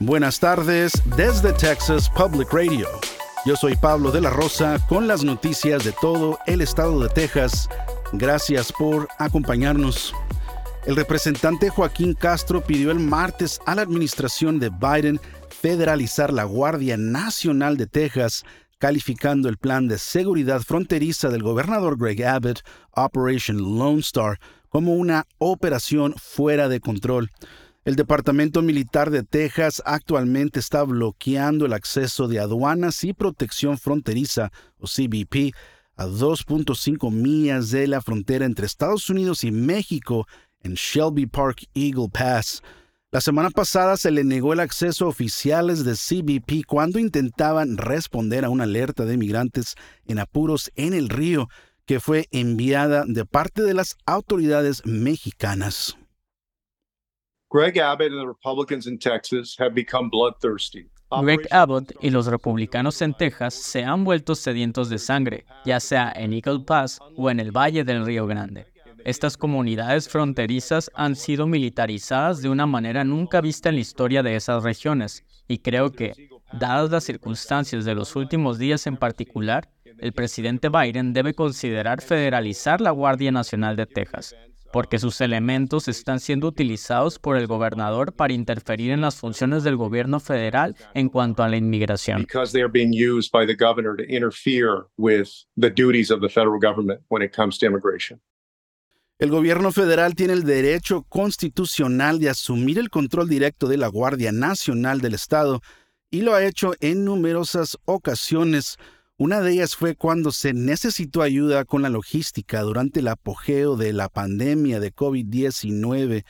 Buenas tardes desde Texas Public Radio. Yo soy Pablo de la Rosa con las noticias de todo el estado de Texas. Gracias por acompañarnos. El representante Joaquín Castro pidió el martes a la administración de Biden federalizar la Guardia Nacional de Texas, calificando el plan de seguridad fronteriza del gobernador Greg Abbott, Operation Lone Star, como una operación fuera de control. El Departamento Militar de Texas actualmente está bloqueando el acceso de aduanas y protección fronteriza, o CBP, a 2.5 millas de la frontera entre Estados Unidos y México en Shelby Park Eagle Pass. La semana pasada se le negó el acceso a oficiales de CBP cuando intentaban responder a una alerta de migrantes en apuros en el río que fue enviada de parte de las autoridades mexicanas. Greg Abbott and the Republicans in Texas have become bloodthirsty. Greg Abbott y los republicanos en Texas se han vuelto sedientos de sangre, ya sea en Eagle Pass o en el Valle del Río Grande. Estas comunidades fronterizas han sido militarizadas de una manera nunca vista en la historia de esas regiones, y creo que, dadas las circunstancias de los últimos días en particular, el presidente Biden debe considerar federalizar la Guardia Nacional de Texas, porque sus elementos están siendo utilizados por el gobernador para interferir en las funciones del gobierno federal en cuanto a la inmigración. El gobierno federal tiene el derecho constitucional de asumir el control directo de la Guardia Nacional del Estado y lo ha hecho en numerosas ocasiones una de ellas fue cuando se necesitó ayuda con la logística durante el apogeo de la pandemia de COVID-19.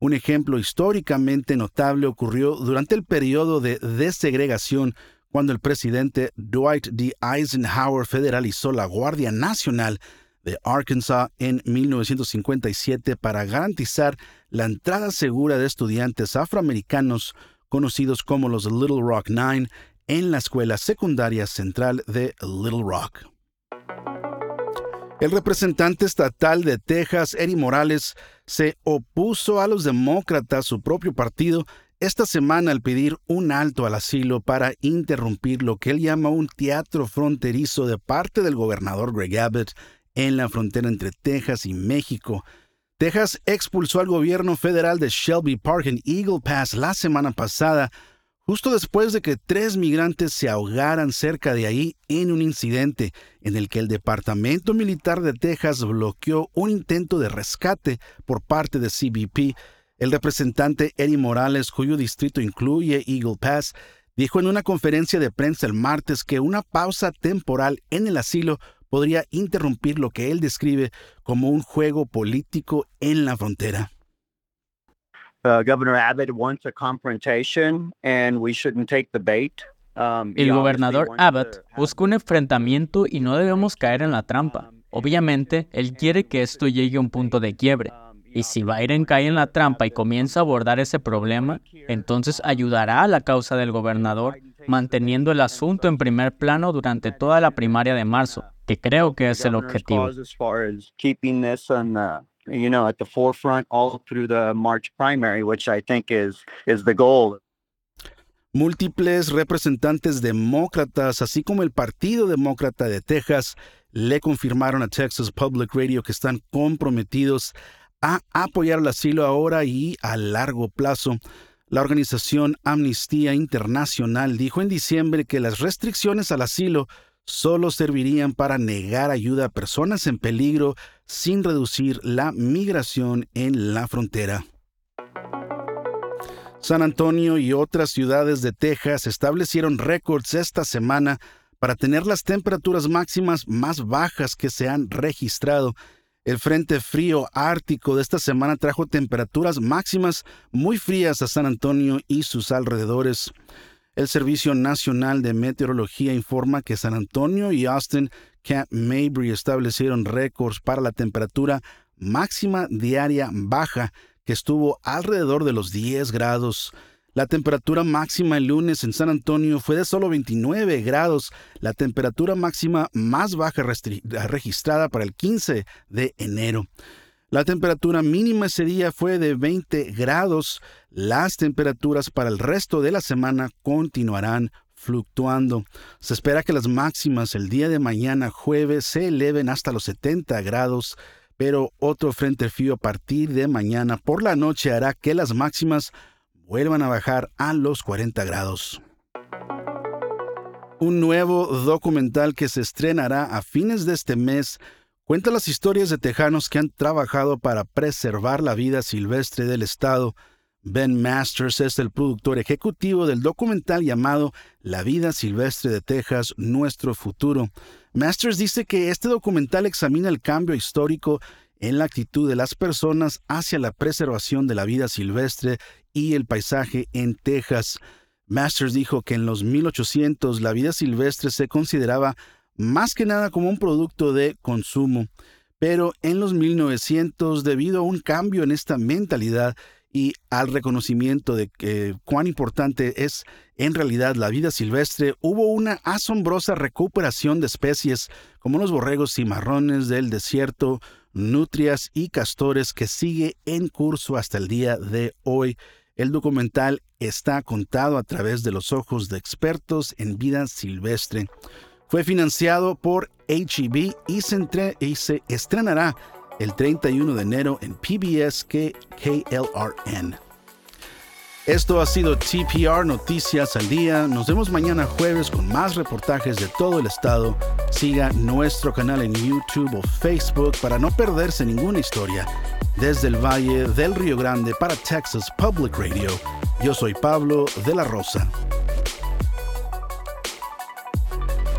Un ejemplo históricamente notable ocurrió durante el periodo de desegregación cuando el presidente Dwight D. Eisenhower federalizó la Guardia Nacional de Arkansas en 1957 para garantizar la entrada segura de estudiantes afroamericanos conocidos como los Little Rock Nine en la Escuela Secundaria Central de Little Rock. El representante estatal de Texas, Eddie Morales, se opuso a los demócratas, su propio partido, esta semana al pedir un alto al asilo para interrumpir lo que él llama un teatro fronterizo de parte del gobernador Greg Abbott en la frontera entre Texas y México. Texas expulsó al gobierno federal de Shelby Park en Eagle Pass la semana pasada justo después de que tres migrantes se ahogaran cerca de ahí en un incidente en el que el Departamento Militar de Texas bloqueó un intento de rescate por parte de CBP. El representante Eddie Morales, cuyo distrito incluye Eagle Pass, dijo en una conferencia de prensa el martes que una pausa temporal en el asilo podría interrumpir lo que él describe como un juego político en la frontera. Uh, Governor Abbott wants a confrontation and we shouldn't take the bait. Um, El gobernador Abbott busca un enfrentamiento y no debemos caer en la trampa. Obviamente, él quiere que esto llegue a un punto de quiebre. Y si Biden cae en la trampa y comienza a abordar ese problema, entonces ayudará a la causa del gobernador, manteniendo el asunto en primer plano durante toda la primaria de marzo, que creo que es el objetivo you know, at the forefront all through the March primary, which I think is the goal. Múltiples representantes demócratas, así como el Partido Demócrata de Texas, le confirmaron a Texas Public Radio que están comprometidos a apoyar el asilo ahora y a largo plazo. La organización Amnistía Internacional dijo en diciembre que las restricciones al asilo solo servirían para negar ayuda a personas en peligro sin reducir la migración en la frontera. San Antonio y otras ciudades de Texas establecieron récords esta semana para tener las temperaturas máximas más bajas que se han registrado. El Frente Frío Ártico de esta semana trajo temperaturas máximas muy frías a San Antonio y sus alrededores. El Servicio Nacional de Meteorología informa que San Antonio y Austin Camp Mabry establecieron récords para la temperatura máxima diaria baja que estuvo alrededor de los 10 grados. La temperatura máxima el lunes en San Antonio fue de solo 29 grados, la temperatura máxima más baja registrada para el 15 de enero. La temperatura mínima ese día fue de 20 grados. Las temperaturas para el resto de la semana continuarán fluctuando. Se espera que las máximas el día de mañana jueves se eleven hasta los 70 grados, pero otro frente frío a partir de mañana por la noche hará que las máximas vuelvan a bajar a los 40 grados. Un nuevo documental que se estrenará a fines de este mes cuenta las historias de tejanos que han trabajado para preservar la vida silvestre del estado. Ben Masters es el productor ejecutivo del documental llamado La vida silvestre de Texas, nuestro futuro. Masters dice que este documental examina el cambio histórico en la actitud de las personas hacia la preservación de la vida silvestre y el paisaje en Texas. Masters dijo que en los 1800 la vida silvestre se consideraba más que nada como un producto de consumo. Pero en los 1900, debido a un cambio en esta mentalidad y al reconocimiento de que cuán importante es en realidad la vida silvestre, hubo una asombrosa recuperación de especies como los borregos cimarrones del desierto, nutrias y castores que sigue en curso hasta el día de hoy. El documental está contado a través de los ojos de expertos en vida silvestre. Fue financiado por HEB y se, estrenará el 31 de enero en PBS KLRN. Esto ha sido TPR Noticias al Día. Nos vemos mañana jueves con más reportajes de todo el estado. Siga nuestro canal en YouTube o Facebook para no perderse ninguna historia. Desde el Valle del Río Grande para Texas Public Radio, yo soy Pablo de la Rosa.